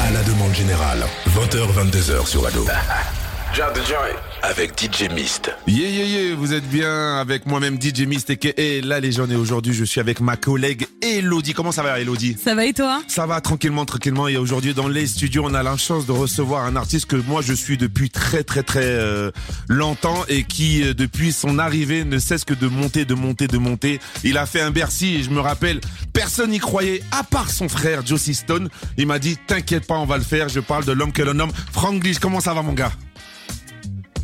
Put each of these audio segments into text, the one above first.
À la demande générale, 20h-22h sur Ado. Drop the joint. Avec DJ Mist. Yeah, yeah, yeah, vous êtes bien avec moi-même DJ Mist et la légende. Et aujourd'hui, je suis avec ma collègue Elodie. Comment ça va, Elodie? Ça va et toi? Ça va tranquillement, tranquillement. Et aujourd'hui, dans les studios, on a la chance de recevoir un artiste que moi, je suis depuis très, très, très euh, longtemps et qui, euh, depuis son arrivée, ne cesse que de monter, de monter, de monter. Il a fait un Bercy et je me rappelle, personne n'y croyait, à part son frère, Josie Stone. Il m'a dit, t'inquiète pas, on va le faire. Je parle de l'homme que l'on nomme Frank Glitch. Comment ça va, mon gars?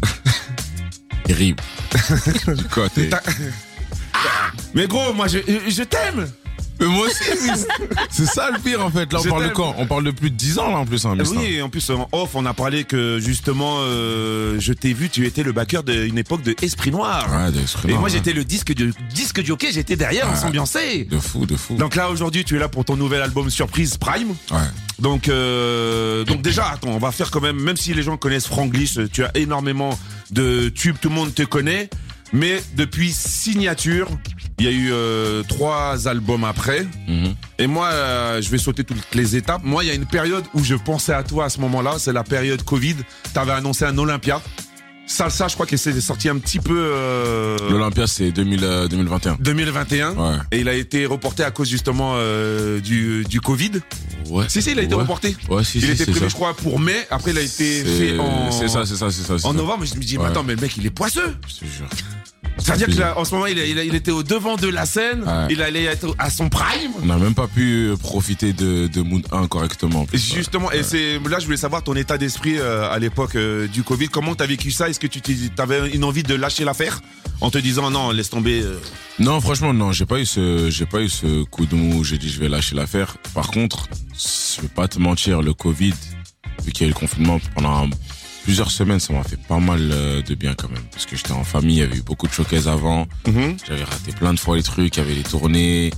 Terrible. du côté. T'as- Mais gros, moi, je, je t'aime Mais moi aussi, c'est ça le pire en fait. Là, on Je parle de t'aime. quand? On parle de plus de 10 ans là en plus. Hein. Oui, et en plus en off, on a parlé que justement, euh, je t'ai vu, tu étais le backer d'une époque de Esprit Noir. Ouais, esprits et moi, j'étais le disque du disque jockey, j'étais derrière, on Ouais. s'ambiançait. De fou, de fou. Donc là, aujourd'hui, tu es là pour ton nouvel album surprise Prime. ouais. Donc, euh, donc déjà, attends, on va faire quand même, même si les gens connaissent Franglish, tu as énormément de tubes, tout le monde te connaît. Mais depuis Signature, il y a eu euh, trois albums après. Mhm. Et moi, euh, je vais sauter toutes les étapes. Moi, il y a une période où je pensais à toi à ce moment-là. C'est la période Covid. T'avais annoncé un Olympia. Salsa, je crois que c'est sorti un petit peu euh, L'Olympia, c'est 2000, euh, 2021. 2021. Ouais. Et il a été reporté à cause justement euh, du, du Covid. Ouais. Si, si, il a été Ouais. reporté. Ouais, si, Il si, était prévu, ça. je crois, pour mai. Après, il a été fait en, C'est ça, c'est ça, c'est ça. en novembre. Je me dis, mais attends, mais le mec, il est poisseux. Je te jure. C'est-à-dire qu'en ce moment, il, était au devant de la scène. Ouais. Il allait être à son prime. On n'a même pas pu euh, profiter de, de Moon 1 correctement. Justement, et c'est là je voulais savoir ton état d'esprit euh, à l'époque euh, du Covid. Comment t'as vécu ça? Est-ce que tu avais une envie de lâcher l'affaire? En te disant non, laisse tomber euh, Non, franchement, non, j'ai pas eu ce, j'ai pas eu ce coup de mou. où J'ai dit, je vais lâcher l'affaire. Par contre, je vais pas te mentir, le Covid, vu qu'il y a eu le confinement pendant plusieurs semaines, ça m'a fait pas mal euh, de bien quand même. Parce que j'étais en famille, il y avait eu beaucoup de showcases avant. J'avais raté plein de fois les trucs, il y avait les tournées.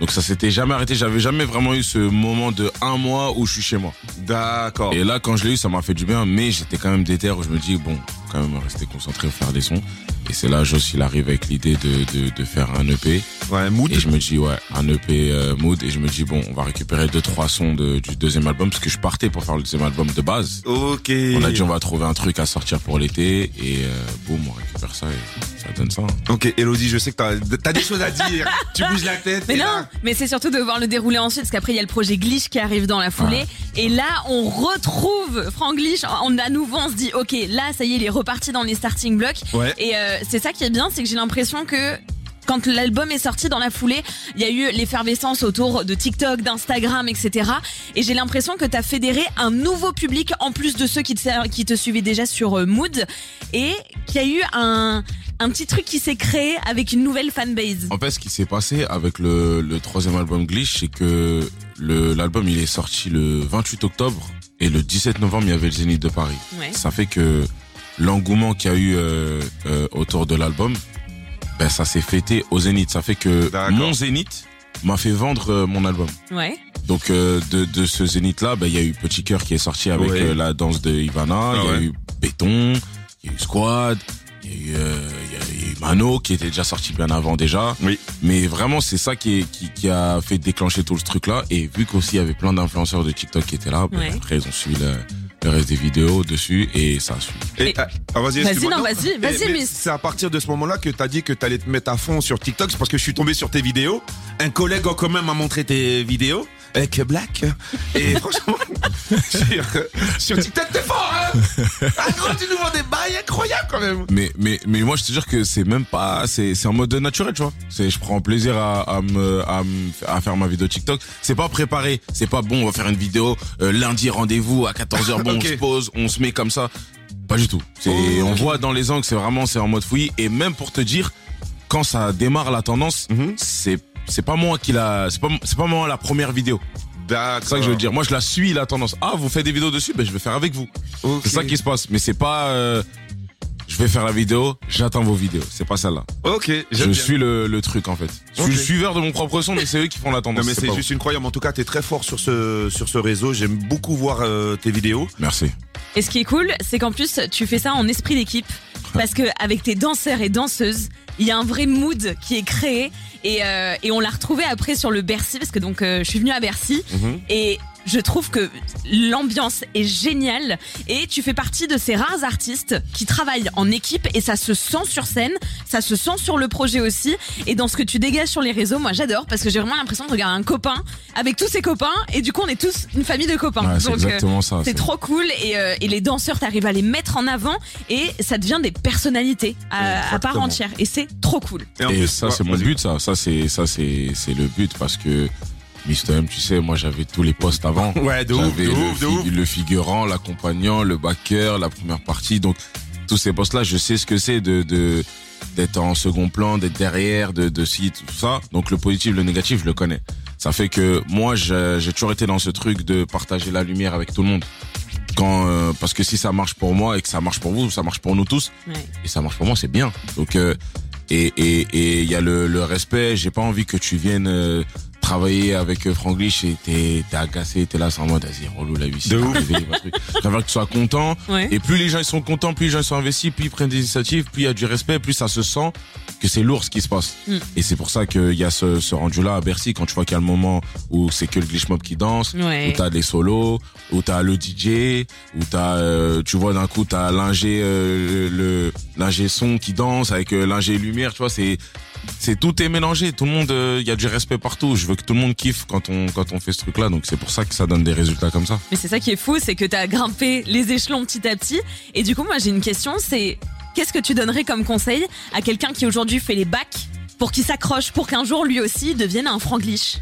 Donc ça s'était jamais arrêté. J'avais jamais vraiment eu ce moment de un mois où je suis chez moi. D'accord. Et là, quand je l'ai eu, ça m'a fait du bien, mais j'étais quand même déter où je me dis, bon, quand même rester concentré, faire des sons. Et c'est là, Joss, il arrive avec l'idée de, de, de faire un EP. Ouais, mood. Et je me dis, ouais, un EP euh, mood. Et je me dis, bon, on va récupérer deux, trois sons de, du deuxième album, parce que je partais pour faire le deuxième album de base. Ok. On a dit, on va trouver un truc à sortir pour l'été. Et euh, boum, on récupère ça et ça donne ça. hein. Ok, Elodie, je sais que t'as as des choses à dire. tu bouges la tête. Mais non, là- mais c'est surtout de voir le dérouler ensuite, parce qu'après il y a le projet Glitch qui arrive dans la foulée. Et là, on retrouve Frank Glitch. On à nouveau, on se dit, ok, là, ça y est, il est reparti dans les starting blocks. Ouais. Et euh, c'est ça qui est bien, c'est que j'ai l'impression que quand l'album est sorti dans la foulée, il y a eu l'effervescence autour de TikTok, d'Instagram, etc. Et j'ai l'impression que tu as fédéré un nouveau public en plus de ceux qui te, qui te suivaient déjà sur euh, Mood et qu'il y a eu un, un petit truc qui s'est créé avec une nouvelle fanbase. En fait, ce qui s'est passé avec le, le troisième album Glitch, c'est que l'album, il est sorti le 28 octobre. Et le 17 novembre, il y avait le Zénith de Paris. Ouais. Ça fait que l'engouement qu'il y a eu euh, euh, autour de l'album, ben, ça s'est fêté au Zénith. Ça fait que mon Zénith m'a fait vendre euh, mon album. Ouais. Donc euh, de, de ce Zénith-là, ben, il y a eu Petit Cœur qui est sorti avec Ouais. euh, la danse de Ivana, il y a ouais. eu Béton, il y a eu Squad, il y a eu, euh, il y a- il y a eu Mano qui était déjà sorti bien avant déjà. Oui. Mais vraiment, c'est ça qui, est, qui, qui a fait déclencher tout ce truc-là. Et vu qu'aussi il y avait plein d'influenceurs de TikTok qui étaient là, ben, Ouais. après ils ont suivi le, le reste des vidéos dessus et ça a suivi. Et, ah, vas-y, Vas-y, non, vas-y, vas-y, mais. C'est à partir de ce moment-là que t'as dit que t'allais te mettre à fond sur TikTok. C'est parce que je suis tombé sur tes vidéos. Un collègue en commun m'a montré tes vidéos. Avec Black. Et franchement, sur, sur TikTok, t'es fort, hein Ah, gros, tu nous vends des bails incroyables quand même. Mais, mais, mais moi, je te jure que c'est même pas, c'est, en mode naturel, tu vois. Je prends plaisir à, à me, à à faire ma vidéo TikTok. C'est pas préparé. C'est pas bon, on va faire une vidéo, euh, lundi rendez-vous à 14h, bon, Ok. on se pose, on se met comme ça. Pas du tout. Oh, on ok. voit dans les angles, c'est vraiment, c'est en mode fouillis. Et même pour te dire, quand ça démarre la tendance, Mhm. c'est, c'est pas moi qui la, c'est pas, c'est pas moi la première vidéo. D'accord. C'est ça que je veux dire. Moi, je la suis la tendance. Ah, vous faites des vidéos dessus, ben je vais faire avec vous. C'est ça qui se passe. Mais c'est pas, euh, je vais faire la vidéo, j'attends vos vidéos. C'est pas celle-là. Ok, Je j'aime bien. suis le, le truc en fait. Je suis le suiveur de mon propre son, mais c'est eux qui font la Non tendance. mais c'est juste incroyable. En tout cas, t'es très fort sur ce sur ce réseau. J'aime beaucoup voir euh, tes vidéos. vous. Merci. Et ce qui est cool, c'est qu'en plus, tu fais ça en esprit d'équipe. Parce que avec tes danseurs et danseuses, il y a un vrai mood qui est créé et, euh, et on l'a retrouvé après sur le Bercy parce que donc euh, je suis venue à Bercy Mhm. et je trouve que l'ambiance est géniale et tu fais partie de ces rares artistes qui travaillent en équipe et ça se sent sur scène, ça se sent sur le projet aussi et dans ce que tu dégages sur les réseaux, moi j'adore parce que j'ai vraiment l'impression de regarder un copain avec tous ses copains et du coup on est tous une famille de copains. Ouais, c'est euh, exactement ça. c'est trop cool et, euh, et les danseurs, t'arrives à les mettre en avant et ça devient des personnalités à, à part entière et c'est trop cool. en Et plus, ça, c'est mon but, ça. Ça, c'est, ça, c'est, c'est le but parce que Mister M, tu sais, moi, j'avais tous les postes avant. Ouais, de ouf, de le, ouf, de fi- ouf. le figurant, l'accompagnant, le backer, la première partie. Donc, tous ces postes-là, je sais ce que c'est de, de, d'être en second plan, d'être derrière, de, de ci, tout ça. Donc, le positif, le négatif, je le connais. Ça fait que moi, j'ai j'ai toujours été dans ce truc de partager la lumière avec tout le monde. Quand, euh, parce que si ça marche pour moi et que ça marche pour vous, ça marche pour nous tous Ouais. et ça marche pour moi, c'est bien. Donc euh, et et et il y a le, le respect. J'ai pas envie que tu viennes euh, travailler avec euh, Franglish et t'es t'es agacé, t'es là sans mode, vas-y relou la vie. c'est De ouf. que tu sois content. Ouais. Et plus les gens ils sont contents, plus les gens ils sont investis, plus ils prennent des initiatives, plus il y a du respect, plus ça se sent que c'est lourd ce qui se passe. Mm. Et c'est pour ça qu'il y a ce, ce rendu là à Bercy quand tu vois qu'il y a le moment où c'est que le glitch mob qui danse, Ouais. où t'as des solos, où t'as le DJ, où t'as, euh, tu vois d'un coup t'as l'ingé, euh, le l'ingé son qui danse avec euh, l'ingé lumière, tu vois c'est c'est tout est mélangé, tout le monde, euh, il y a du respect partout. Je veux que tout le monde kiffe quand on quand on fait ce truc là, donc c'est pour ça que ça donne des résultats comme ça. Mais c'est ça qui est fou, c'est que t'as grimpé les échelons petit à petit. Et du coup, moi j'ai une question, c'est qu'est-ce que tu donnerais comme conseil à quelqu'un qui aujourd'hui fait les bacs pour qu'il s'accroche, pour qu'un jour lui aussi devienne un franglish?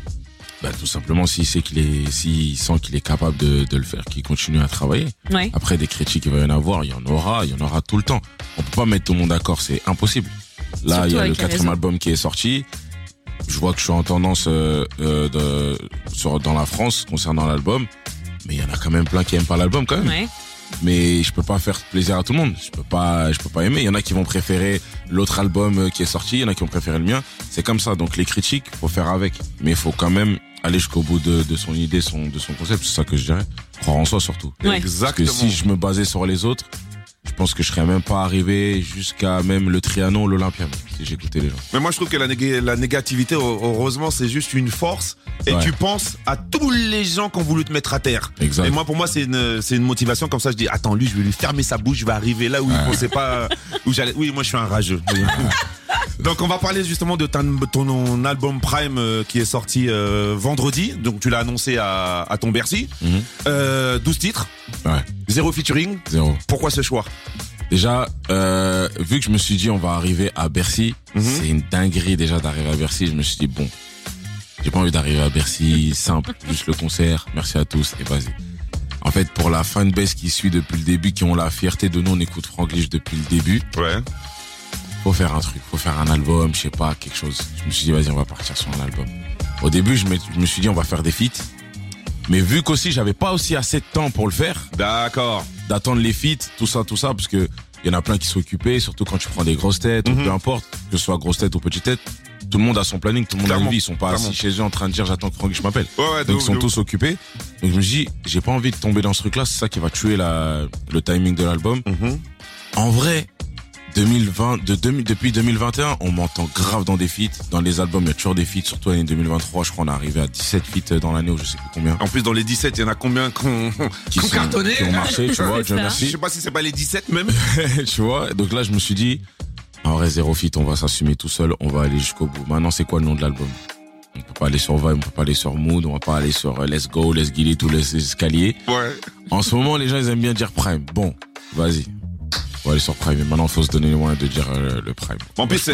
Bah, tout simplement s'il sait qu'il est, s'il sent qu'il est capable de, de le faire, qu'il continue à travailler. Ouais. Après, des critiques, il va y en avoir, il y en aura, il y en aura tout le temps. On peut pas mettre tout le monde d'accord, c'est impossible. Là, il y a le quatrième album qui est sorti. Je vois que je suis en tendance euh, euh, de, sur, dans la France concernant l'album. Mais il y en a quand même plein qui aiment pas l'album quand même. Ouais. Mais je peux pas faire plaisir à tout le monde. Je peux pas, je peux pas aimer. Il y en a qui vont préférer l'autre album euh, qui est sorti. Il y en a qui vont préférer le mien. C'est comme ça. Donc les critiques, faut faire avec. Mais il faut quand même aller jusqu'au bout de, de son idée, son, de son concept. C'est ça que je dirais. Croire en soi surtout. Ouais. Parce que Exactement. si je me basais sur les autres, je pense que je serais même pas arrivé jusqu'à même le Trianon, l'Olympia, si j'écoutais les gens. Mais moi, je trouve que la, néga- la négativité, heu- heureusement, c'est juste une force. Et Ouais. tu penses à tous les gens qui ont voulu te mettre à terre. Exact. Et moi, pour moi, c'est une, motivation. Comme ça, je dis, attends, lui, je vais lui fermer sa bouche. Je vais arriver là où il pensait pas, où j'allais. Oui, moi, je suis un rageux. Donc, on va parler justement de ton, ton album Prime euh, qui est sorti euh, vendredi. Donc, tu l'as annoncé à, à ton Bercy. Euh, 12 titres, Ouais, zéro featuring. zéro. Pourquoi ce choix? Déjà, euh, vu que je me suis dit on va arriver à Bercy, Mhm. c'est une dinguerie déjà d'arriver à Bercy. Je me suis dit bon, j'ai pas envie d'arriver à Bercy simple, juste le concert. Merci à tous et vas-y. En fait, pour la fanbase qui suit depuis le début, qui ont la fierté de nous, on écoute Franglish depuis le début, Ouais. faut faire un truc, faut faire un album, je sais pas, quelque chose. Je me suis dit vas-y, on va partir sur un album. Au début, je me, je me suis dit on va faire des feats, mais vu qu'aussi j'avais pas aussi assez de temps pour le faire, D'accord. d'attendre les feats, tout ça, tout ça, parce que il y en a plein qui sont occupés, surtout quand tu prends des grosses têtes, ou Mhm. peu importe, que ce soit grosse tête ou petite tête, tout le monde a son planning, tout le monde a une vie, ils sont pas assis chez eux en train de dire j'attends que Franck je m'appelle. Ouais, Donc ouf, ils sont tous occupés. Donc je me dis, j'ai pas envie de tomber dans ce truc-là, c'est ça qui va tuer la, le timing de l'album. Mhm. En vrai, 2020, de 2000 depuis 2021, on m'entend grave dans des feats, dans les albums, il y a toujours des feats, surtout l'année 2023, je crois on est arrivé à 17 feats dans l'année ou je sais plus combien. En plus, dans les 17, il y en a combien qui qui ont sont- cartonné qui ont marché, tu vois, Dieu merci. Je sais pas si c'est pas les 17 même. tu vois donc là je me suis dit en vrai zéro fit on va s'assumer tout seul on va aller jusqu'au bout maintenant c'est quoi le nom de l'album? On peut pas aller sur Vibe on peut pas aller sur Mood on va pas aller sur euh, Let's Go Let's It tous les escaliers Ouais. en ce moment les gens ils aiment bien dire Prime bon vas-y aller sur Prime mais maintenant faut se donner moyens de dire euh, le Prime En plus,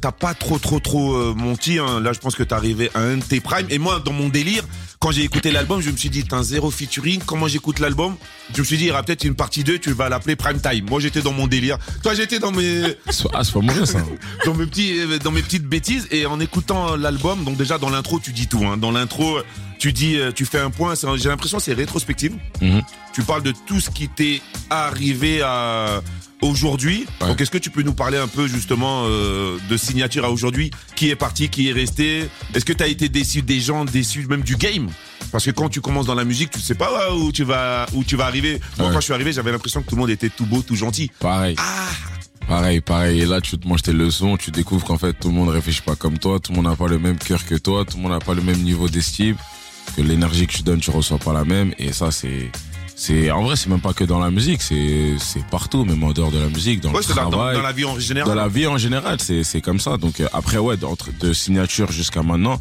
t'as pas trop, trop, trop euh, menti. Hein. Là, je pense que t'es arrivé à un de tes primes. Et moi, dans mon délire, quand j'ai écouté l'album, je me suis dit, t'as un zéro featuring. Comment j'écoute l'album? Je me suis dit, il y aura peut-être une partie 2, tu vas l'appeler Prime Time. Moi, j'étais dans mon délire. Toi, j'étais dans mes, ah c'est pas mauvais ça dans mes petits, euh, dans mes petites bêtises. Et en écoutant l'album, donc déjà dans l'intro, tu dis tout. Hein. Dans l'intro, tu dis, euh, tu fais un point. J'ai l'impression que c'est rétrospective. Mhm. Tu parles de tout ce qui t'est arrivé à aujourd'hui. Ouais. Donc, est-ce que tu peux nous parler un peu justement euh, de signature à aujourd'hui? Qui est parti, qui est resté? Est-ce que tu as été déçu des gens, déçu même du game? Parce que quand tu commences dans la musique, tu sais pas où tu vas où tu vas arriver. Moi, Ouais. quand je suis arrivé, j'avais l'impression que tout le monde était tout beau, tout gentil. pareil Ah Pareil, pareil. Et là, tu te manges tes leçons, tu découvres qu'en fait, tout le monde réfléchit pas comme toi, tout le monde n'a pas le même cœur que toi, tout le monde n'a pas le même niveau d'estime, que l'énergie que tu donnes, tu reçois pas la même. Et ça, c'est, c'est, en vrai, c'est même pas que dans la musique, c'est, c'est partout, même en dehors de la musique, dans Ouais, le dans, travail. dans la vie en général. Dans la vie en général, c'est c'est comme ça. Donc euh, après ouais, entre de signature jusqu'à maintenant,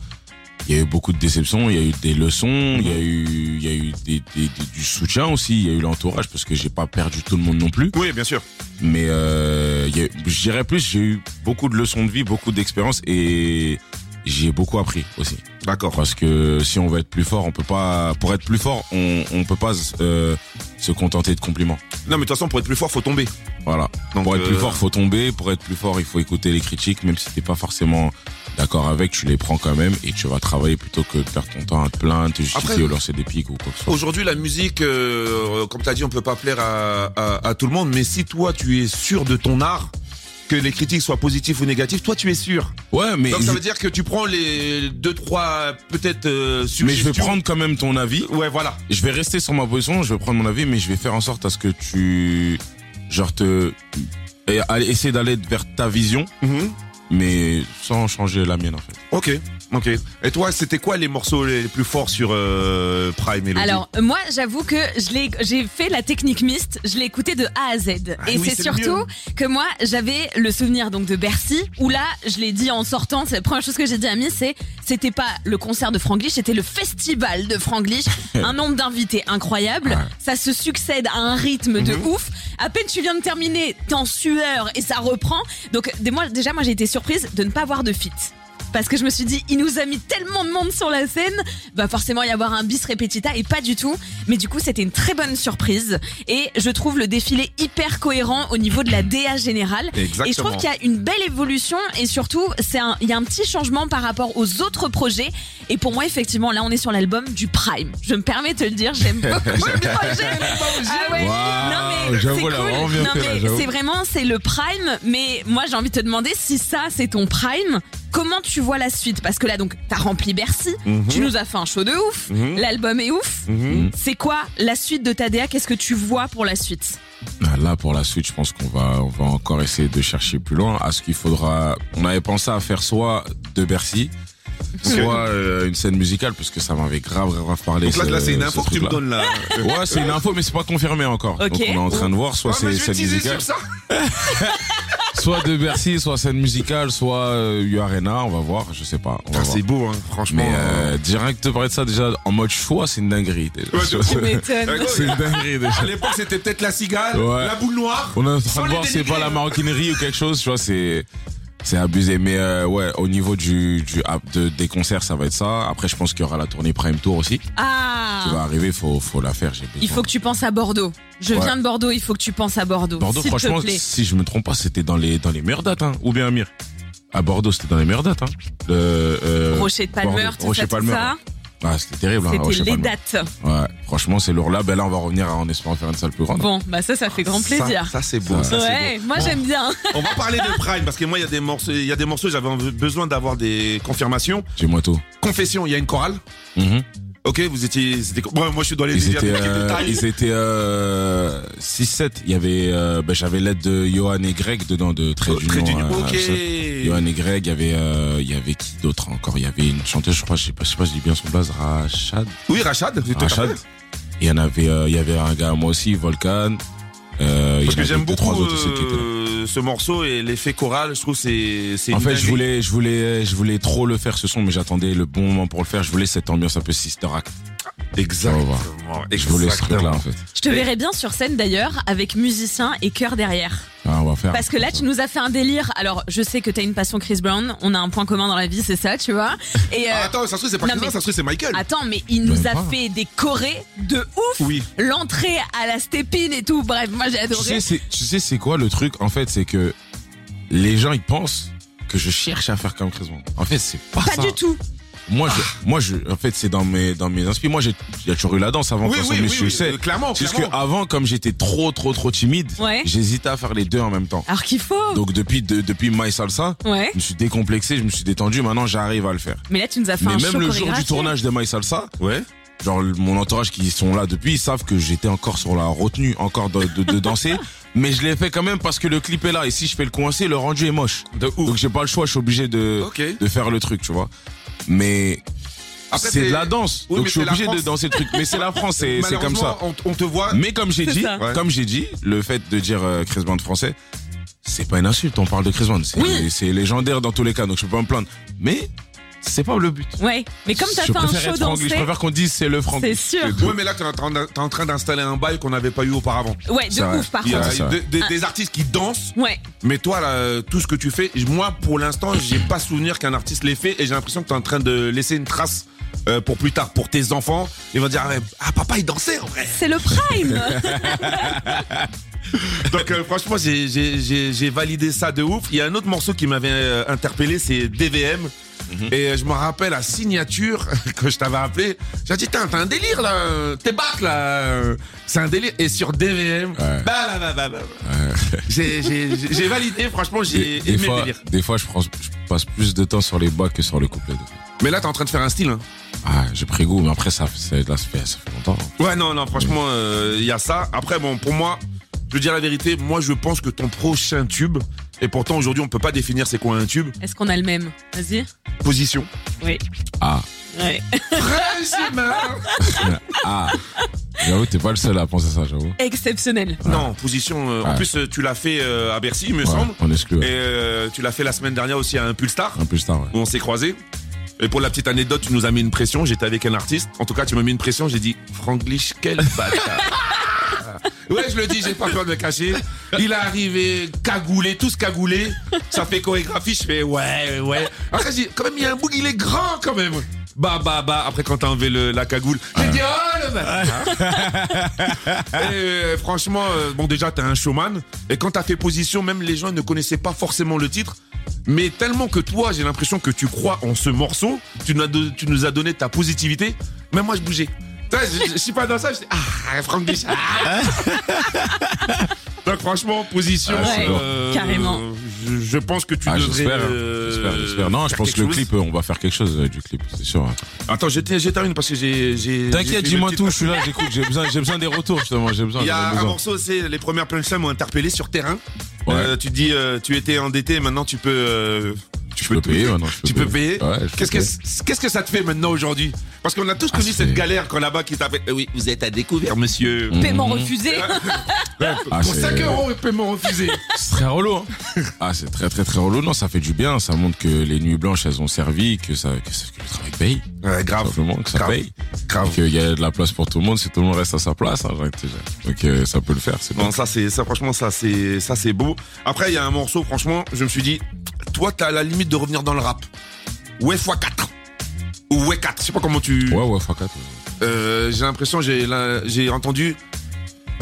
il y a eu beaucoup de déceptions, il y a eu des leçons, il y a eu il y a eu des, des- des- du soutien aussi, il y a eu l'entourage parce que j'ai pas perdu tout le monde non plus. Oui, bien sûr. Mais euh, je dirais plus, j'ai eu beaucoup de leçons de vie, beaucoup d'expériences et j'ai beaucoup appris aussi. D'accord. Parce que si on veut être plus fort, on peut pas. Pour être plus fort, on on peut pas euh, se contenter de compliments. Non, mais de toute façon, pour être plus fort, faut tomber. Voilà. Donc, pour être plus euh, fort, faut tomber. Pour être plus fort, il faut écouter les critiques, même si t'es pas forcément d'accord avec, tu les prends quand même et tu vas travailler plutôt que de perdre ton temps à te plaindre, te justifier Après- ou lancer des pics ou quoi que ce soit. Aujourd'hui, la musique, euh, comme tu as dit, on peut pas plaire à, à, à tout le monde, mais si toi, tu es sûr de ton art, que les critiques soient positives ou négatives, toi, tu es sûr. Ouais, mais Donc ça je, veut dire que tu prends les deux, trois, peut-être euh, mais je vais prendre quand même ton avis. Ouais, voilà. Je vais rester sur ma position, je vais prendre mon avis, mais je vais faire en sorte à ce que tu, genre te, essayer d'aller vers ta vision, Mhm. mais sans changer la mienne en fait. Ok, ok. Et toi, c'était quoi les morceaux les plus forts sur euh, Prime Melody Alors moi j'avoue que je l'ai j'ai fait la technique mixte, je l'ai écouté de A à Z Ah et oui, c'est surtout que moi j'avais le souvenir donc de Bercy où là je l'ai dit en sortant, c'est la première chose que j'ai dit à Miss c'est c'était pas le concert de Franglish, c'était le festival de Franglish, un nombre d'invités incroyable, ça se succède à un rythme de Mhm. ouf. À peine tu viens de terminer, t'es en sueur et ça reprend. Donc moi déjà moi j'ai été surprise de ne pas voir de fit. Parce que je me suis dit, il nous a mis tellement de monde sur la scène, va forcément y avoir un bis repetita et pas du tout. Mais du coup, c'était une très bonne surprise et je trouve le défilé hyper cohérent au niveau de la DA générale. Et je trouve qu'il y a une belle évolution et surtout, c'est il y a un petit changement par rapport aux autres projets. Et pour moi, effectivement, là, on est sur l'album du Prime. Je me permets de te le dire, j'aime beaucoup le projet. Ah ouais. Waouh, non mais c'est cool. Non, mais c'est vraiment c'est le Prime. Mais moi, j'ai envie de te demander si ça, c'est ton Prime. Comment tu vois la suite? Parce que là, donc, t'as rempli Bercy. Mhm. Tu nous as fait un show de ouf. Mhm. L'album est ouf. Mhm. C'est quoi la suite de ta DA Qu'est-ce que tu vois pour la suite? Ah, Là, pour la suite, je pense qu'on va, on va encore essayer de chercher plus loin. À ce qu'il faudra, on avait pensé à faire soit de Bercy, soit euh, une scène musicale, parce que ça m'avait grave, grave parlé. Donc là, ce- là c'est une ce info que tu me donnes là. Ouais, c'est une info, mais c'est pas confirmé encore. Donc on est en train de voir, soit Ouais, c'est scène musicale, sur ça. soit de Bercy, soit scène musicale, soit euh, U Arena, on va voir, je sais pas. On va Ah, voir. c'est beau, hein, franchement. Mais euh, direct de parler de ça déjà en mode choix, c'est une dinguerie. déjà. Ouais, c'est une dinguerie déjà. À l'époque, c'était peut-être la cigale, Ouais. la boule noire. On est en train de voir c'est pas la maroquinerie ou quelque chose, tu vois, c'est c'est abusé. Mais euh, ouais, au niveau du, du de- des concerts, ça va être ça. Après, je pense qu'il y aura la tournée Prime Tour aussi Ah qui va arriver. Faut faut la faire. Il faut que tu penses à Bordeaux. Je Ouais. viens de Bordeaux, il faut que tu penses à Bordeaux. Bordeaux, te franchement, plaît. si je me trompe pas, c'était dans les dans les meilleures dates, hein. Ou bien Amir. À Bordeaux, c'était dans les meilleures dates, hein. Le, euh, Rocher de Palmer, Bordeaux. tout Rocher ça, tout Palmer. ça. Ah, c'était terrible. hein, C'était les dates. Ouais, franchement, c'est lourd là. Ben là, on va revenir en espérant faire une salle plus grande. Bon, bah ça, ça fait grand plaisir. Ça, c'est beau. Ça, ça, c'est ouais, beau. moi Bon. j'aime bien. On va parler de Prime parce que moi il y a des morceaux, il y a des morceaux, j'avais besoin d'avoir des confirmations. Dis-moi tout. Confession, il y a une chorale. Mhm. Ok, vous étiez, bon, moi je suis dans les Ils étaient, euh, ils étaient euh, 6-7. Il y avait, euh, ben, j'avais l'aide de Johan et Greg dedans de Très Oh, Très d'Union. d'union. euh, Ok. Johan et Greg, il y avait, euh, il y avait qui d'autre encore? Il y avait une chanteuse, je crois, je sais pas, je sais pas, si je dis bien son blaze, Rachad. Oui, Rachad. Rachad. Il y en avait, euh, il y avait un gars, moi aussi, Volcan. Euh, Parce que j'aime beaucoup euh, ce morceau et l'effet choral. Je trouve c'est, c'est En fait, je voulais, je voulais, je voulais trop le faire ce son, mais j'attendais le bon moment pour le faire. Je voulais cette ambiance un peu Sister Act. Exactement. Je voulais ce truc-là, en fait. Je te verrais bien sur scène d'ailleurs, avec musicien et chœur derrière. Ah, on va faire. Parce que là, tu nous as fait un délire. Alors, je sais que t'as une passion Chris Brown. On a un point commun dans la vie, c'est ça, tu vois. Et euh, Ah, attends, ça se trouve c'est pas non, Chris mais- Brown, ça se trouve c'est Michael. attends, mais il nous a pas. fait des chorés de ouf. Oui. L'entrée à la stépine et tout. Bref, moi j'ai Tu adoré. sais, c'est, tu sais, c'est quoi le truc En fait, c'est que les gens ils pensent que je cherche à faire comme Chris Brown. En fait, c'est pas, Pas ça. du tout. Moi, je, moi, je, en fait, c'est dans mes, dans mes inspirations. Moi, j'ai, j'ai toujours eu la danse avant. Oui, oui, oui, mais je oui, sais. clairement, C'est juste que avant, comme j'étais trop, trop, trop timide, Ouais. j'hésitais à faire les deux en même temps. Alors qu'il faut. Donc depuis, de- depuis My Salsa, Ouais. je me suis décomplexé, je me suis détendu. Maintenant, j'arrive à le faire. Mais là, tu nous as fait Mais un même le jour du tournage de My Salsa, Ouais. genre mon entourage qui sont là depuis, ils savent que j'étais encore sur la retenue, encore de, de, de danser. Mais je l'ai fait quand même parce que le clip est là. Et si je fais le coincer, le rendu est moche. De ouf. Donc j'ai pas le choix, je suis obligé de, de faire le truc, tu vois. Mais c'est de la danse. Oui, donc je suis c'est la obligé de danser le truc. Mais c'est la France, c'est c'est comme ça. On, on te voit. Mais comme j'ai dit. Ouais. comme j'ai dit, le fait de dire euh, Chris Brown français, c'est pas une insulte. On parle de Chris Brown. C'est Oui. c'est légendaire dans tous les cas, donc je peux pas me plaindre. Mais c'est pas le but. Ouais. Mais comme t'as fait un show anglais. Je dansé. préfère qu'on dise c'est le franglais. C'est sûr. Ouais, mais là, t'es en train d'installer un bail qu'on n'avait pas eu auparavant. Ouais, de ouf par Il y a contre. vrai. des, artistes qui dansent, Ouais. mais toi, là, tout ce que tu fais, moi, pour l'instant, j'ai pas souvenir qu'un artiste l'ait fait et j'ai l'impression que t'es en train de laisser une trace euh, pour plus tard, pour tes enfants. Ils vont dire, ah, papa, il dansait en vrai. C'est le prime. Donc, euh, franchement, j'ai- j'ai j'ai- j'ai validé ça de ouf. Il y a un autre morceau qui m'avait euh, interpellé, c'est DVM. Et euh, je me rappelle la signature que je t'avais appelé. J'ai dit, t'as un délire là, euh, t'es back là. euh, C'est un délire. Et sur DVM, bah, bah, bah, bah, bah. J'ai- j'ai validé, franchement, j'ai aimé le délire. des fois, je, prends- je passe plus de temps sur les bacs que sur le couplet. Mais là, t'es en train de faire un style. Hein. Ah, j'ai pris goût, mais après, ça, c'est- là, ça fait, ça fait longtemps. Ouais, non, non, franchement, euh, il y a ça. Après, bon, pour moi, je veux dire la vérité, moi, je pense que ton prochain tube, et pourtant, aujourd'hui, on peut pas définir c'est quoi un tube, Est-ce qu'on a le même? Vas-y. position. Oui. Ah, Ouais. ah. J'avoue, t'es pas le seul à penser ça, j'avoue. Exceptionnel. Non, position. euh, En plus, euh, tu l'as fait euh, à Bercy, il me Ouais, semble. on exclut. Et euh, tu l'as fait la semaine dernière aussi à un Pulstar, Un peu tard, ouais. où on s'est croisés. Et pour la petite anecdote, tu nous as mis une pression. J'étais avec un artiste. En tout cas, tu m'as mis une pression. J'ai dit, Franglish, quel bâtard. ouais, je le dis, j'ai pas peur de le cacher. Il est arrivé cagoulé, tous cagoulés. Ça fait chorégraphie. Je fais, ouais, ouais. Après, j'ai quand même, il y a un il est grand quand même. Bah, bah, bah. Après, quand t'as enlevé le- la cagoule, j'ai dit, oh, le. Et, euh, franchement, euh, bon déjà t'es un showman et quand t'as fait position, même les gens ne connaissaient pas forcément le titre, mais tellement que toi, j'ai l'impression que tu crois en ce morceau, tu nous as, do- tu nous as donné ta positivité, même moi je bougeais. Je, suis pas dans ça, je dis ah Franck ah. Donc franchement, position, Ouais, carrément. Je, je pense que tu Ah, devrais. j'espère, hein. euh, j'espère, j'espère. Non, je faire pense que quelque le chose. clip, euh, on va faire quelque chose euh, du clip, c'est sûr. Attends, je, je termine parce que j'ai. j'ai- j'ai T'inquiète, dis-moi tout, je suis là, j'écoute, j'ai besoin, j'ai besoin des retours, justement, j'ai besoin, Il y j'en ai a un besoin. morceau, c'est les premières punchlines m'ont interpellé sur terrain. Ouais. Euh, tu dis, euh, tu étais endetté, maintenant tu peux, euh, Tu peux payer maintenant, je peux tu peux payer. Ouais, Qu'est-ce que qu'est-ce que ça te fait maintenant aujourd'hui? Parce qu'on a tous connu c'est- cette galère quand là-bas qui t'a fait. eh oui, vous êtes à découvert, monsieur. Paiement refusé. Ah, pour c'est- 5 euros et paiement refusé. C'est très relou. Hein. Ah, c'est très très très relou. Non, ça fait du bien. Ça montre que les nuits blanches, elles ont servi, que ça, que, ça- que le travail paye. Ouais, grave. Simplement, que ça Grave. paye. Grave. Qu'il y a de la place pour tout le monde si tout le monde reste à sa place. Hein. Donc euh, ça peut le faire. C'est bon. Non, ça c'est ça franchement ça c'est ça c'est beau. Après il y a un morceau franchement, je me suis dit toi t'as la limite de revenir dans le rap. Ouais x4 ou ouais 4, je sais pas comment tu Ouais, ouais, facat. Euh, j'ai l'impression j'ai j'ai entendu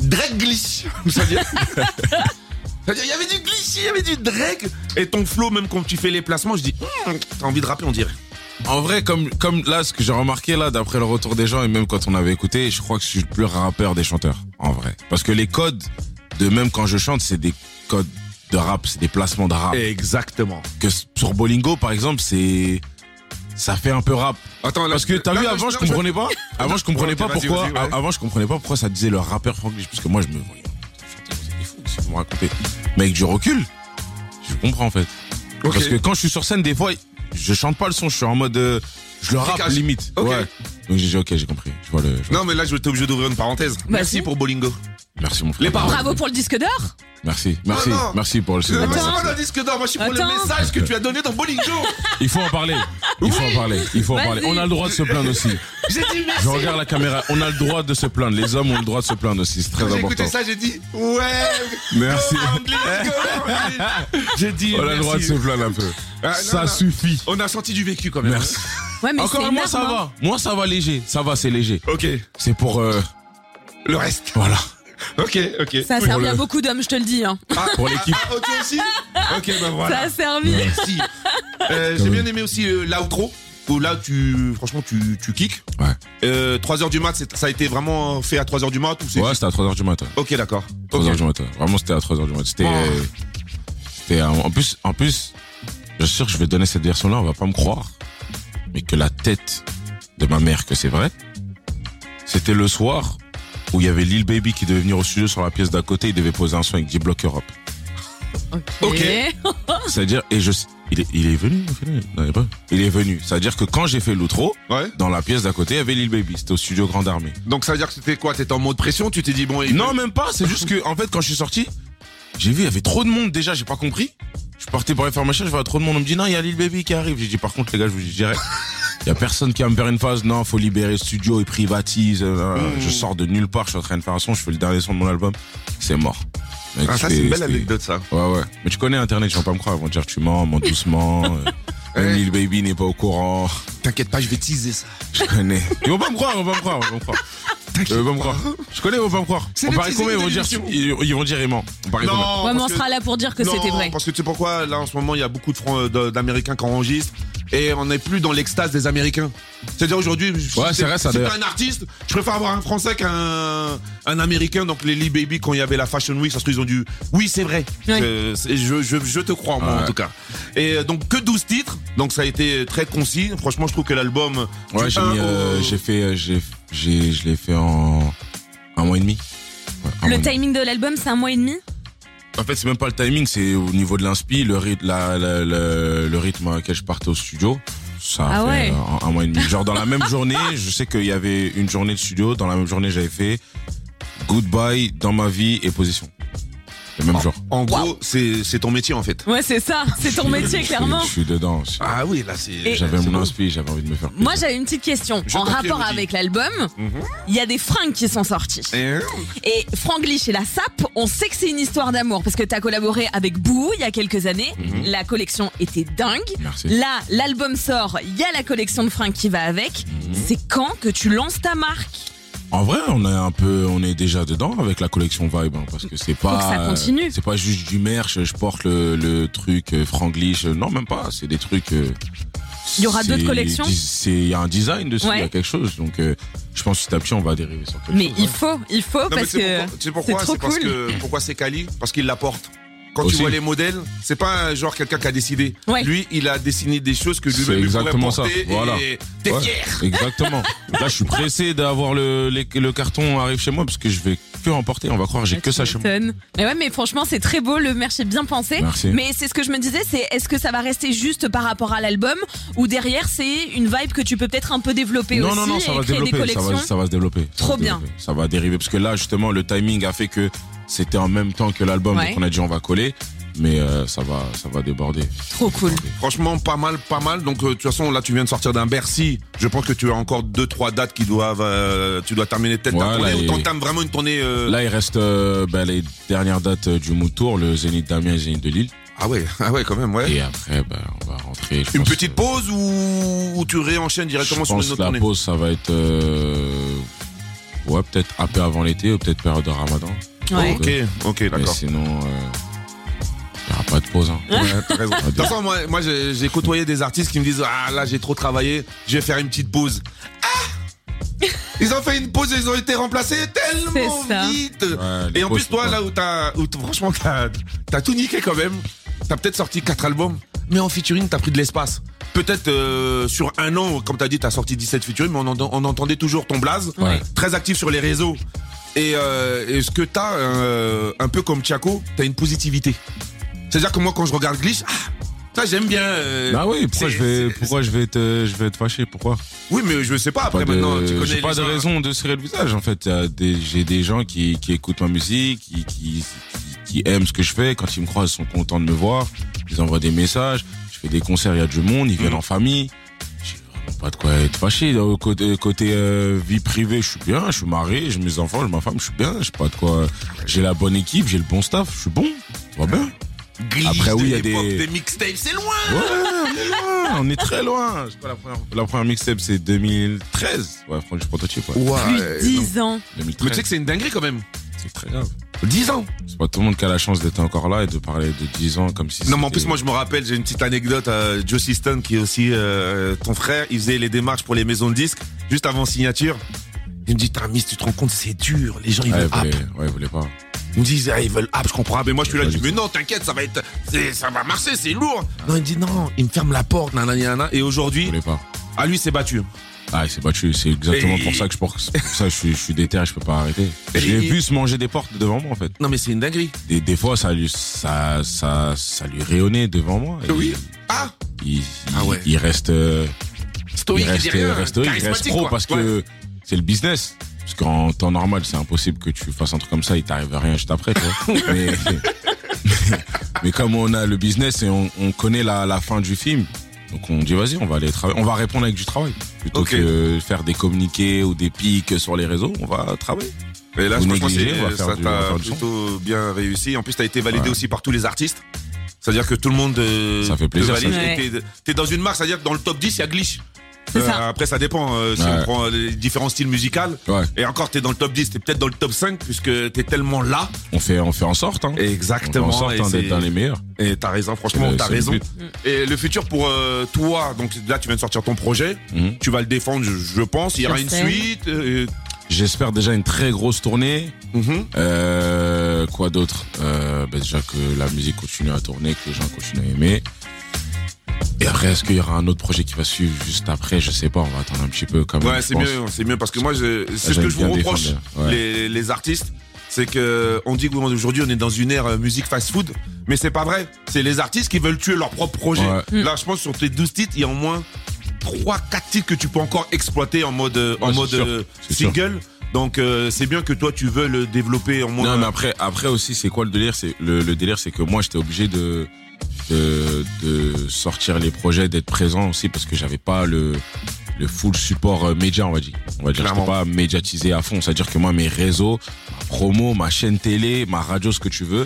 Drake glitch. C'est-à-dire il y avait du glitch, il y avait du Drake et ton flow même quand tu fais les placements, je dis Hum, t'as envie de rapper on dirait. En vrai, comme comme là, ce que j'ai remarqué là, d'après le retour des gens et même quand on avait écouté, je crois que je suis le plus rappeur des chanteurs. En vrai, parce que les codes de même quand je chante, c'est des codes de rap, c'est des placements de rap. Exactement. Que sur Bolingo, par exemple, c'est ça fait un peu rap. Attends là Parce que t'as vu là, avant je comprenais pas avant je comprenais pas pourquoi ouais. avant je comprenais pas pourquoi ça disait le rappeur franglish parce que moi je me voyais chanter vous me racontez mais avec du recul je comprends en fait parce que quand je suis sur scène des fois je chante pas le son je suis en mode euh, je le rappe limite Ok. ouais donc j'ai dit ok j'ai compris je vois le je vois- Non mais là je vais obligé d'ouvrir une parenthèse. Merci pour Bolingo. Merci mon frère Les paroles. Bravo pour le disque d'or. merci merci Non, non. merci pour le moi, c'est merci. pas le disque d'or, moi je suis pour Attends. le message que tu as donné dans Bolingo. il faut en parler il faut en parler il faut en Vas-y. parler on a le droit de se plaindre aussi J'ai dit merci. je regarde la caméra on a le droit de se plaindre les hommes ont le droit de se plaindre aussi c'est très j'ai important écouté ça, j'ai dit ouais. Merci. go go. J'ai dit On a le droit de se plaindre un peu. Ah, non, ça non. suffit. On a senti du vécu quand même. Merci. Ouais, mais Encore c'est un mois, énorme, ça hein. va. Moi, ça va léger. Ça va, c'est léger. Ok. C'est pour, euh, Le reste. voilà. Ok, ok. Ça a servi le- à beaucoup d'hommes, je te le dis. Hein. Ah, Pour l'équipe. Ah, ok aussi. Ok, ben Ça voilà. a servi. Merci. Euh, J'ai bien aimé aussi euh, l'outro. Où là, tu, franchement, tu, tu kicks. Ouais. Euh, 3h du mat, ça a été vraiment fait à 3h du mat ou c'est Ouais, c'était à 3h du matin. Ok, d'accord. 3h Ok. du matin. Vraiment, c'était à 3h du matin. C'était, Oh. c'était, un- en plus, en plus, je suis sûr que je vais donner cette version-là, on va pas me croire. Mais que la tête de ma mère, que c'est vrai, C'était le soir où il y avait Lil Baby qui devait venir au studio sur la pièce d'à côté. Il devait poser un son avec D-Block Europe. Ok. C'est-à-dire, et je, il est, il est venu, au final Non, il est pas. Il est venu. C'est-à-dire que quand j'ai fait l'outro, Ouais. dans la pièce d'à côté, il y avait Lil Baby. C'était au studio Grande Armée. Donc ça veut dire que c'était quoi? T'étais en mode pression? Tu t'es dit bon. il- Non, même pas. C'est juste que, en fait, quand je suis sorti, j'ai vu, il y avait trop de monde déjà, j'ai pas compris. Je parti pour aller faire ma chaîne, je vois trop de monde. On me dit, non, il y a Lil Baby qui arrive. J'ai dit, par contre, les gars, je vous dis direct. Il y a personne qui va me faire une phase. Non, faut libérer le studio, ils privatisent. euh, Mmh. Je sors de nulle part, je suis en train de faire un son, je fais le dernier son de mon album. C'est mort. Mec, Ah, ça c'est une belle anecdote ça. Ouais, ouais. Mais tu connais Internet, ils vont pas me croire. Ils vont dire, tu mens, mens doucement. euh, Même Lil Baby n'est pas au courant. T'inquiète pas, je vais teaser ça. Je connais. Ils vont pas me croire, ils vont pas me croire, ils vont pas me croire. Ils vont pas me croire. Je connais, ils vont pas me croire. On teasing combien ils vont dire, ils, ils vont dire, il ment. On paraît combien Ouais, mais on sera là pour dire que c'était vrai. Parce que tu sais pourquoi Là, en ce moment, il y a beaucoup d'Américains qui enregistrent et on n'est plus dans l'extase des Américains. C'est-à-dire aujourd'hui, si c'est vrai, ça, si un artiste, je préfère avoir un Français qu'un un Américain. Donc les Lee Baby, quand il y avait la Fashion Week, ça se trouve, ils ont dû. Oui, c'est vrai. Ouais. Euh, je, je, je te crois, moi, Ouais. en tout cas. Et euh, donc que 12 titres. Donc ça a été très concis. Franchement, je trouve que l'album. Ouais, j'ai euh, au- j'ai fait, euh, j'ai, j'ai, je l'ai fait en un mois et demi. Ouais, Le timing de l'album, c'est un mois et demi? En fait, c'est même pas le timing, c'est au niveau de l'inspi, le rythme, la, la- la- le rythme à laquelle je partais au studio. Ça a Ah fait ouais. un, un mois et demi. Genre dans la même journée, je sais qu'il y avait une journée de studio. Dans la même journée, j'avais fait Goodbye dans ma vie et Position. Le même jour. En gros, c'est c'est ton métier en fait. Ouais, c'est ça. C'est ton métier, clairement. Je suis dedans. Je- Ah oui, là c'est. J'avais mon inspi, j'avais envie de me faire. Moi, j'avais une petite question. Je en rapport avec l'album, Mhm. il y a des fringues qui sont sorties. Et- Et Franglish et la SAP, on sait que c'est une histoire d'amour parce que tu as collaboré avec Boo il y a quelques années. La collection était dingue. Merci. Là, l'album sort, il y a la collection de fringues qui va avec. C'est quand que tu lances ta marque? En vrai, on est un peu, on est déjà dedans avec la collection Vibe, hein, parce que c'est pas, que ça continue. c'est pas juste du merch. Je porte le, le truc euh, Franglish, euh, non même pas. C'est des trucs. euh, Il y aura d'autres collections C'est, il y a un design dessus, il Ouais. y a quelque chose. Donc, euh, je pense que petit à petit, on va dériver sur quelque Mais chose. il ouais. faut, il faut Non, mais parce que c'est pourquoi, c'est trop c'est parce cool. que pourquoi c'est Kali? Parce qu'il l'apporte. Quand Aussi. tu vois les modèles, c'est pas un genre quelqu'un qui a décidé. Ouais. Lui, il a dessiné des choses que lui-même pourrait exactement ça. porter Voilà. et t'es Ouais, fier. Exactement. Là, je suis pressé d'avoir le, le carton arrive chez moi parce que je vais que emporter. On va croire, j'ai que ça chez moi. Mais ouais, mais franchement, c'est très beau, le merch est bien pensé. Merci. Mais c'est ce que je me disais, c'est est-ce que ça va rester juste par rapport à l'album ou derrière c'est une vibe que tu peux peut-être un peu développer Non, aussi non, non, ça et va des développer. Ça collections va, ça va se développer. Ça Trop va bien. développer. Ça va dériver parce que là, justement, le timing a fait que c'était en même temps que l'album. Ouais. Donc, on a dit on va coller. Mais euh, ça va, ça va déborder. Trop cool. Franchement, pas mal, pas mal. Donc, euh, de toute façon, là, tu viens de sortir d'un Bercy. Je pense que tu as encore deux, trois dates qui doivent, euh, tu dois terminer peut-être ta tournée là, ou il- t'entames vraiment une tournée. euh, Là, il reste euh, ben, les dernières dates du Mood Tour, le Zénith d'Amiens et le Zénith de Lille. Ah ouais, ah ouais, quand même, ouais. Et après, ben, on va rentrer. Une petite pause ou, ou tu réenchaînes directement Je sur pense une que autre la tournée? pause, ça va être euh, ouais, peut-être un peu avant l'été ou peut-être période de Ramadan. Ouais. Ok, ok, d'accord. sinon, euh, il n'y aura pas de pause. Hein. Ouais, t'as raison. De toute façon, moi, moi j'ai j'ai côtoyé des artistes qui me disent Ah là, j'ai trop travaillé, je vais faire une petite pause. Ah Ils ont fait une pause et ils ont été remplacés tellement C'est ça. vite. Ouais, les et en pauses, plus, toi, là où t'as, où t- franchement, t'as, t'as tout niqué quand même. T'as peut-être sorti quatre albums, mais en featuring, t'as pris de l'espace. Peut-être euh, sur un an, comme t'as dit, t'as sorti 17 featuring, mais on, en- on entendait toujours ton blaze. Ouais. Très actif sur les réseaux. Et, euh, ce que t'as, euh, un peu comme Tiako, t'as une positivité? C'est-à-dire que moi, quand je regarde Glitch, ah, ça j'aime bien. euh, Bah oui, pourquoi je vais, pourquoi je vais être, je vais être fâché, pourquoi? Oui, mais je sais pas. Après, Pas de- maintenant, tu connais. J'ai pas de raison de serrer le visage. En fait, j'ai des gens qui, qui écoutent ma musique, qui, qui, aiment ce que je fais. Quand ils me croisent, ils sont contents de me voir. Ils envoient des messages. Je fais des concerts, il y a du monde, ils viennent Mhm. en famille. Pas de quoi être fâché. Au Côté, côté euh, vie privée, je suis bien. Je suis marié, j'ai mes enfants, j'ai ma femme, je suis bien. J'ai pas de quoi. J'ai la bonne équipe, j'ai le bon staff, je suis bon. Tout va bien. Glitch Après, oui, de il y a l'époque, des- des mixtapes, c'est loin. Ouais, on est loin, on est très loin. Je sais pas, la première, la première mixtape, c'est 2013. Ouais, franchement, prototype, ouais. Ouais. Plus donc- 10 ans. Mais 2013. tu sais que c'est une dinguerie quand même. c'est très grave. 10 ans. C'est pas tout le monde qui a la chance d'être encore là et de parler de 10 ans comme si Non, mais en plus, moi, je me rappelle, j'ai une petite anecdote. Euh, Joe Siston, qui est aussi euh, ton frère, il faisait les démarches pour les maisons de disques juste avant signature. Il me dit, t'as Miss, tu te rends compte, c'est dur. Les gens, ils Ouais, veulent ouais, il voulait pas. Ils me disent, ah, ils veulent app, je comprends. Mais moi, je suis là, je dis, mais non, t'inquiète, ça va être, ça va marcher, c'est lourd. Non, il me dit, non, il me ferme la porte, nanana, nanana. Et Il aujourd'hui, voulait pas. à lui, c'est battu. Ah, il s'est battu. C'est exactement Et- pour ça que je pour ça je suis, je suis déter, je peux pas arrêter. J'ai vu se manger des portes devant moi en fait. Non mais c'est une dinguerie. Des, des fois, ça lui, ça, ça, ça lui rayonnait devant moi. Et Oui. Ah il, Ah ouais. il reste, euh, Stoïque, il reste, rien, il reste pro quoi. parce Ouais. que c'est le business. Parce qu'en temps normal, c'est impossible que tu fasses un truc comme ça, il t'arrive à rien juste après, tu vois. mais, mais comme on a le business et on, on connaît la, la fin du film, donc on dit vas-y, on va aller travailler, on va répondre avec du travail. Plutôt que faire des communiqués ou des pics sur les réseaux, on va travailler. Et là, Vous on va faire ça t'a plutôt bien réussi. En plus, t'as été validé Ouais. aussi par tous les artistes. C'est-à-dire que tout le monde euh, Ça fait plaisir, t'es dans une marque, c'est-à-dire que dans le top 10, il y a Glitch. Ça. Après, ça dépend euh, si Ouais. on prend les différents styles musicaux. Ouais. Et encore, t'es dans le top 10, t'es peut-être dans le top 5 puisque t'es tellement là. On fait, on fait en sorte, hein. Exactement. On fait en sorte hein, d'être dans les meilleurs. Et t'as raison, franchement, t'as raison. Et le futur pour euh, toi, donc là, tu viens de sortir ton projet. Mhm. Tu vas le défendre, je, je pense. Il y aura une suite. euh, J'espère déjà une très grosse tournée. mhm. Euh, quoi d'autre? Euh, bah Déjà que la musique continue à tourner, que les gens continuent à aimer. Et après, est-ce qu'il y aura un autre projet qui va suivre juste après? Je sais pas, on va attendre un petit peu quand même. Ouais, c'est mieux, c'est mieux parce que moi, je- c'est ce que je vous reproche, ouais. les, les artistes, c'est que on dit qu'aujourd'hui on est dans une ère euh, musique fast-food, mais c'est pas vrai. C'est les artistes qui veulent tuer leur propre projet. Ouais. Là, je pense sur tes 12 titres, il y a au moins 3 4 titres que tu peux encore exploiter en mode en mode euh, sûr. single. Donc euh, c'est bien que toi tu veux le développer en moins. Non, mais après, après aussi, c'est quoi le délire? C'est le, le délire, c'est que moi, j'étais obligé de, de de sortir les projets, d'être présent aussi parce que j'avais pas le le full support euh, média, on va dire. On va dire, j'étais pas médiatisé à fond. C'est-à-dire que moi, mes réseaux, ma promo, ma chaîne télé, ma radio, ce que tu veux,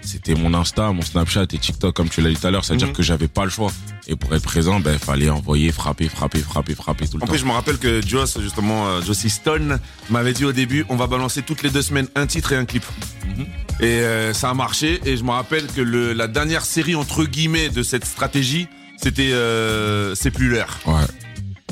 c'était mon Insta, mon Snapchat et TikTok, comme tu l'as dit tout à l'heure. C'est-à-dire Mhm. que j'avais pas le choix. Et pour être présent, ben, fallait envoyer, frapper, frapper, frapper, frapper tout le En temps. plus, je me rappelle que Joss, justement, euh, Josie Stone, m'avait dit au début, on va balancer toutes les deux semaines un titre et un clip. Mhm. Et euh, ça a marché. Et je me rappelle que le, la dernière série, entre guillemets, de cette stratégie, c'était euh, C'est plus l'heure. Ouais,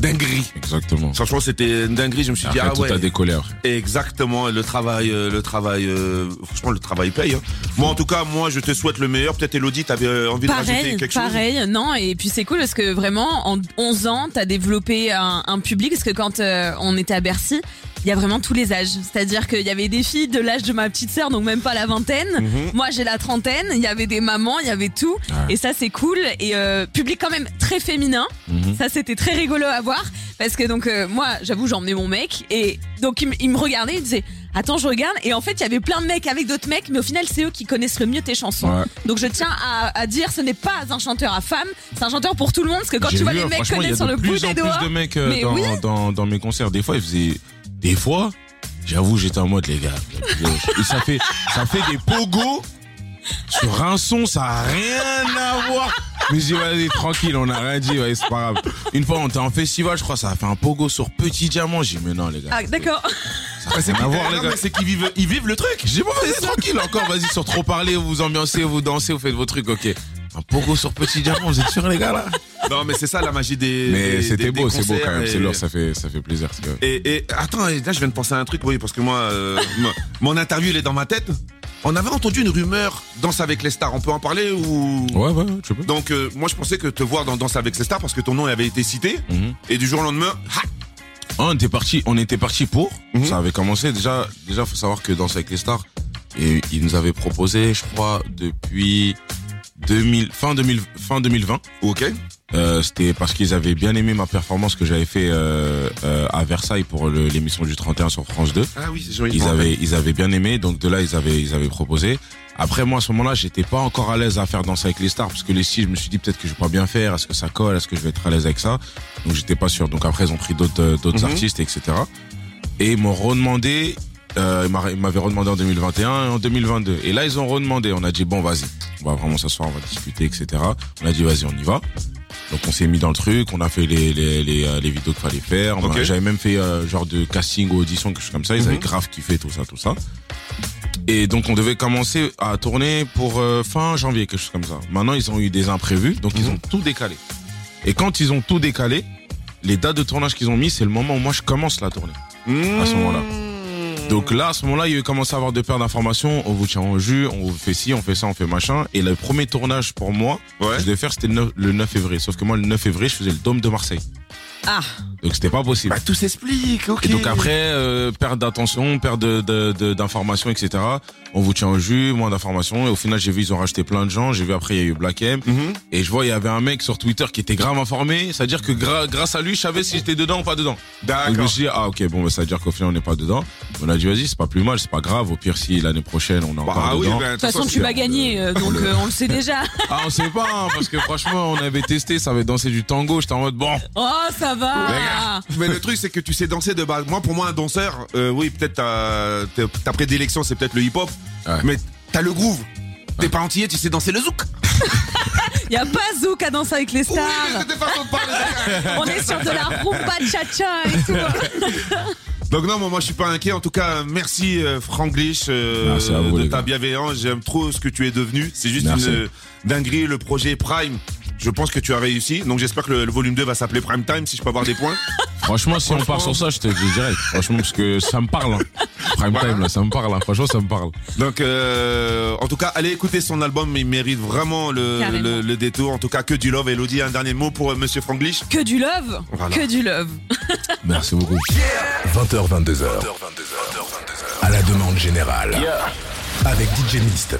Dinguerie. exactement. Franchement, c'était une dinguerie. Je me suis dit, ah tout ouais. a décollé. Exactement, le travail, euh, le travail, euh, franchement, le travail paye. hein. Moi, en tout cas, moi, je te souhaite le meilleur. Peut-être Elodie, t'avais euh, envie de rajouter Pareil, quelque chose? pareil, non, et puis c'est cool parce que vraiment, en 11 ans, t'as développé un, un public, parce que quand euh, on était à Bercy, il y a vraiment tous les âges. C'est-à-dire qu'il y avait des filles de l'âge de ma petite sœur, donc même pas la vingtaine. Mhm. Moi, j'ai la trentaine, il y avait des mamans, il y avait tout. Ouais. Et ça, c'est cool. Et euh, public quand même très féminin. Mhm. Ça, c'était très rigolo à voir. Parce que donc, euh, moi, j'avoue, j'emmenais mon mec. Et donc, il, me- il me regardait, il disait, attends, je regarde. Et en fait, il y avait plein de mecs avec d'autres mecs. Mais au final, c'est eux qui connaissent le mieux tes chansons. Ouais. Donc, je tiens à, à dire, ce n'est pas un chanteur à femmes. C'est un chanteur pour tout le monde. Parce que quand tu vois vu, les mecs connaître sur le bout des doigts. plus de mecs euh, dans, oui. dans, dans mes concerts. Des fois, ils faisaient. Des fois, j'avoue, j'étais en mode, les gars. Et ça fait, ça fait des pogos sur un son, ça a rien à voir. Mais j'ai dit, vas-y, tranquille, on a rien dit, ouais, c'est pas grave. Une fois, on était en festival, je crois, ça a fait un pogo sur Petit Diamant. J'ai dit, mais non, les gars. Ah, d'accord. Ça a rien à voir, les Non, gars. mais c'est qu'ils vivent, ils vivent le truc. J'ai dit, bon, vas-y, tranquille, encore, vas-y, sur trop parler, vous vous ambiancez, vous dansez, vous faites vos trucs, ok. Un pogo sur Petit Diamant, vous êtes sûrs, les gars, là? Non, mais c'est ça la magie des. Mais c'était beau, c'est beau quand même, et- c'est lourd, ça fait, ça fait plaisir. Et, et attends, là je viens de penser à un truc, oui, parce que moi, euh, mon- mon interview, elle est dans ma tête. On avait entendu une rumeur, Danse avec les stars. On peut en parler ou? Ouais, ouais, ouais, tu peux. Donc euh, moi je pensais que te voir dans Danse avec les stars parce que ton nom avait été cité Mhm. et du jour au lendemain, ha, Ah, on était parti, on était parti pour. Mhm. Ça avait commencé déjà. Déjà, faut savoir que Danse avec les stars, et ils nous avaient proposé, je crois, depuis 2000, fin 2000, fin 2020. ok, Euh, C'était parce qu'ils avaient bien aimé ma performance que j'avais fait euh, euh, à Versailles pour l'émission du 31 sur France 2. ah oui, c'est joli. Ils avaient, ils avaient bien aimé, donc de là ils avaient, ils avaient proposé. Après moi à ce moment-là, j'étais pas encore à l'aise à faire danser avec les stars parce que les styles, je me suis dit peut-être que je vais pas bien faire, est-ce que ça colle, est-ce que je vais être à l'aise avec ça? Donc j'étais pas sûr. Donc après ils ont pris d'autres, euh, d'autres Mhm. artistes, etc. Et ils m'ont redemandé, euh, ils m'a- ils m'avaient redemandé en 2021 et en 2022. Et là ils ont redemandé. On a dit bon vas-y, on va vraiment s'asseoir, on va discuter, etc. On a dit vas-y, on y va. Donc on s'est mis dans le truc, on a fait les les les, euh, les vidéos qu'il fallait faire. J'avais même fait euh, genre de casting ou audition quelque chose comme ça. Ils Mhm. avaient grave kiffé tout ça, tout ça. Et donc on devait commencer à tourner pour euh, fin janvier quelque chose comme ça. Maintenant ils ont eu des imprévus, donc ils Mhm. ont tout décalé. Et quand ils ont tout décalé, les dates de tournage qu'ils ont mis, c'est le moment où moi je commence la tournée. à ce moment-là. Donc là, à ce moment-là, il commencé à avoir de paires d'informations. On vous tient en jus, on vous fait ci, on fait ça, on fait machin. Et le premier tournage pour moi, Ouais. que je devais faire, c'était le 9 le 9 février. Sauf que moi, le 9 février, je faisais le Dôme de Marseille. Ah, Donc c'était pas possible. Bah tout s'explique, ok. Et donc après, euh, perte d'attention, perte de, de, de- d'informations, etc. On vous tient au jus, moins d'informations. Et au final, j'ai vu, ils ont racheté plein de gens. J'ai vu après, il y a eu Black M. Mhm. Et je vois, il y avait un mec sur Twitter qui était grave informé. C'est-à-dire que gra- grâce à lui, je savais si j'étais dedans ou pas dedans. Donc, je me D'accord. suis dit, ah ok, bon, bah, ça veut dire qu'au final, on n'est pas dedans. On a dit, vas-y, c'est pas plus mal, c'est pas grave. Au pire, si l'année prochaine, on est Bah, encore ah oui, dedans. bah, de toute façon, tu vas gagner, euh, donc euh, on le sait déjà. Ah, on sait pas, hein, parce que franchement, on avait testé, ça avait dansé du tango. J'étais en mode, bon, Oh, ça va. Mais le truc, c'est que tu sais danser de base. Moi, pour moi, un danseur, euh, oui, peut-être ta, prédilection, c'est peut-être le hip-hop. Ouais. Mais t'as le groove. T'es pas entier, tu sais danser le zouk. Y a pas Zouk à danser avec les stars. Oui, c'est des façons de parler. On est sur de la rumba cha-cha et tout. Donc non, moi, moi je suis pas inquiet. En tout cas, merci euh, Franglish euh, Merci à vous, de ta bienveillance. J'aime trop ce que tu es devenu. C'est juste Merci. une euh, dinguerie. Le projet Prime, je pense que tu as réussi. Donc j'espère que le, le volume 2 va s'appeler Prime Time si je peux avoir des points. franchement, si on part sur ça, je te dis direct. Franchement, parce que ça me parle. Hein. Prime time, là, ça me parle. hein. Franchement, ça me parle. Donc euh, en tout cas, allez écouter son album. Il mérite vraiment le, le, le détour. En tout cas, que du love. Elodie, un dernier mot pour euh, Monsieur Franglish. Que du love. Voilà. Que du love. Merci beaucoup. 20h, 22h. À la demande générale. Avec DJ Mist.